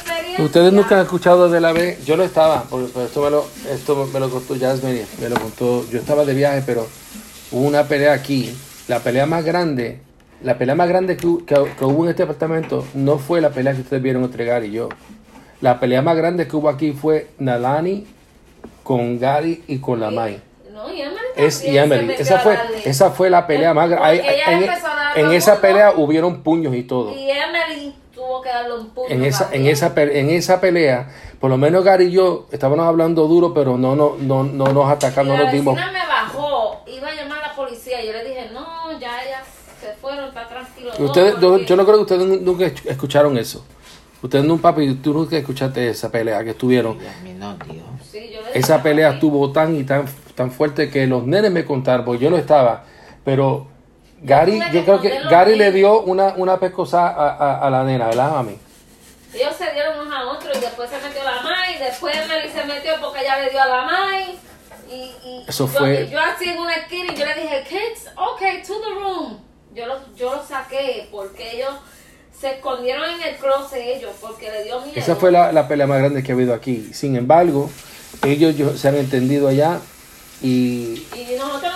experiencia. Ustedes nunca han escuchado de la vez, yo no estaba, porque pero esto me lo, esto me lo contó Jasmine, me lo contó, yo estaba de viaje, pero hubo una pelea aquí, la pelea más grande, la pelea más grande que, que- que hubo en este apartamento no fue la pelea que ustedes vieron entre Gary y yo. La pelea más grande que hubo aquí fue Nalani con Gary y con la Mai. No, y Emily Es también y se Emily, metió esa fue, esa fue la pelea más grande. En, en esa pelea hubieron puños y todo. Y tuvo que darle un punto. en esa, en esa, en esa pelea, por lo menos Gary y yo estábamos hablando duro, pero no, no, no, no nos atacamos, no la nos dimos. me bajó, iba a llamar a la policía. Yo le dije, no, ya ellas se fueron, está tranquilo. Ustedes, yo, porque- yo no creo que ustedes nu- nunca escu- escucharon eso. Ustedes nunca, papi, tú nunca escuchaste esa pelea que estuvieron. Dios mío, no, Dios. Sí, yo Esa pelea estuvo tan y tan, tan fuerte que los nenes me contaron, porque yo no estaba. Pero Gary, yo creo que Gary le dio una, una pescosa a, a, a la nena, ¿verdad, mami? Ellos se dieron unos a otros y después se metió la Mai, después Emily se metió porque ella le dio a la Mai. Y, y Eso yo, fue- y yo así en una esquina y yo le dije, kids, okay, to the room. Yo los, yo los saqué porque ellos se escondieron en el closet ellos porque le dio miedo. Esa fue la, la pelea más grande que ha habido aquí. Sin embargo, ellos yo- se han entendido allá y Y nosotros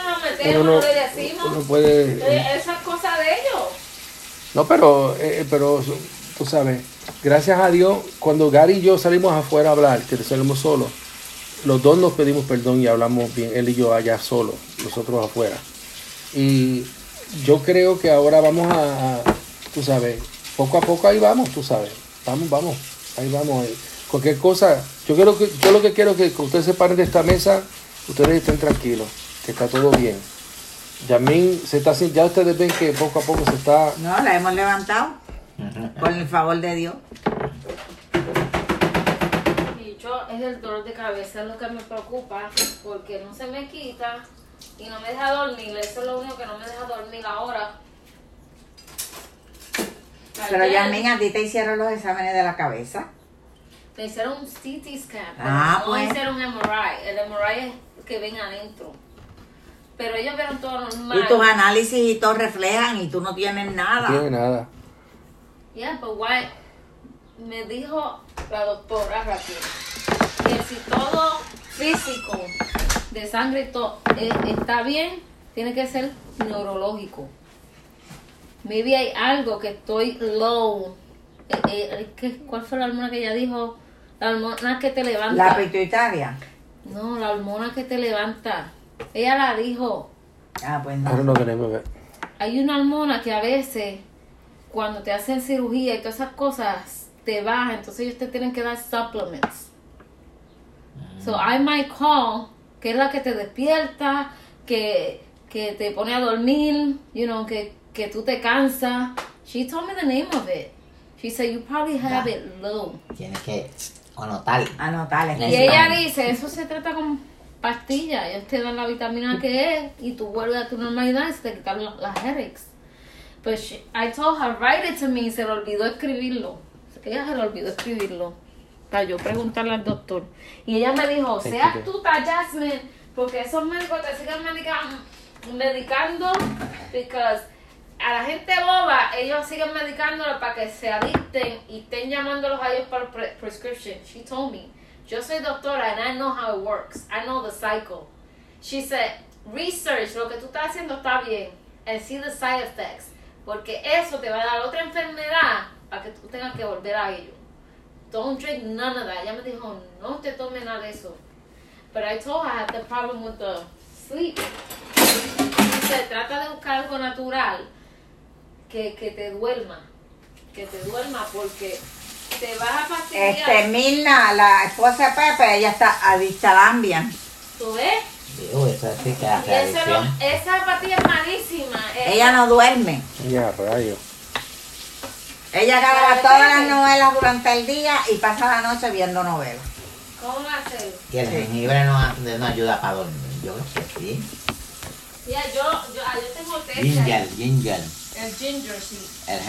metemos, uno decimos. uno puede... Eh, Esa es cosa de ellos. No, pero, eh, pero tú sabes, gracias a Dios, cuando Gary y yo salimos afuera a hablar, que salimos solos, los dos nos pedimos perdón y hablamos bien, él y yo allá solos, nosotros afuera. Y yo creo que ahora vamos a, a, tú sabes, poco a poco ahí vamos, tú sabes, vamos, vamos, ahí vamos. eh. Cualquier cosa, yo quiero que, yo lo que quiero es que ustedes se paren de esta mesa, ustedes estén tranquilos, que está todo bien. Yamín se está haciendo, ya ustedes ven que poco a poco se está No, la hemos levantado. Con el favor de Dios. Y yo, es el dolor de cabeza, lo que me preocupa, porque no se me quita y no me deja dormir. Eso es lo único que no me deja dormir ahora. Pero Yasmin, a ti te hicieron los exámenes de la cabeza. Me hicieron un CT scan, Ah, no pues. hicieron un MRI. El MRI es que ven adentro. Pero ellos vieron todo normal. Y tus análisis y todo reflejan y tú no tienes No nada. tiene nada. Yeah, but why? Me dijo la doctora Raquel que si todo físico de sangre y todo eh, está bien, tiene que ser neurológico. Maybe hay algo que estoy low. Eh, eh, ¿qué- ¿Cuál fue la hormona que ella dijo? La hormona que te levanta. La pituitaria. No, la hormona que te levanta. Ella la dijo. Ah, pues no. the name of it. Hay una hormona que a veces, cuando te hacen cirugía y todas esas cosas, te baja. Entonces ellos te tienen que dar supplements. So I might call, que es la que te despierta, que, que te pone a dormir, you know, que, que tú te cansas. She told me the name of it. She said, you probably have it low. Tienes que anotar. Anotar. Y ella dice, eso se trata con pastillas. Ellos te dan la vitamina que es y tú vuelves a tu normalidad y se te quitan las, headaches. She- I told her, write it to me y se le olvidó escribirlo. Ella se le olvidó escribirlo. Para yo preguntarle al doctor. Y ella me dijo, Thank sea you. tú, Jasmine, porque esos médicos te siguen medica- medicando, because a la gente boba, ellos siguen medicándolo para que se adicten y estén llamándolos a ellos para pre- prescription. She told me, yo soy doctora and I know how it works. I know the cycle. She said, research, lo que tú estás haciendo está bien, and see the side effects, porque eso te va a dar otra enfermedad para que tú tengas que volver a ello. Don't drink none of that. Ella me dijo, no te tomes nada de eso. But I told her I had the problem with the sleep. Se trata de buscar algo natural que, que te duerma. Que te duerma porque te vas a fastidiar. Este, Mirna, la esposa de Pepe, ella está adicta al Ambien. ¿Tú ves? Digo, eso sí que hace Y ese no- adicción. esa patilla es malísima. Esa- Ella no duerme. Ya, rayo. Ella graba todas las novelas durante el día y pasa la noche viendo novelas. ¿Cómo va a ser? Y el jengibre no, no ayuda para dormir. Yo creo que sí. Ya, yo, yo, ah, yo tengo té. Ginger, ginger. El ginger, sí. El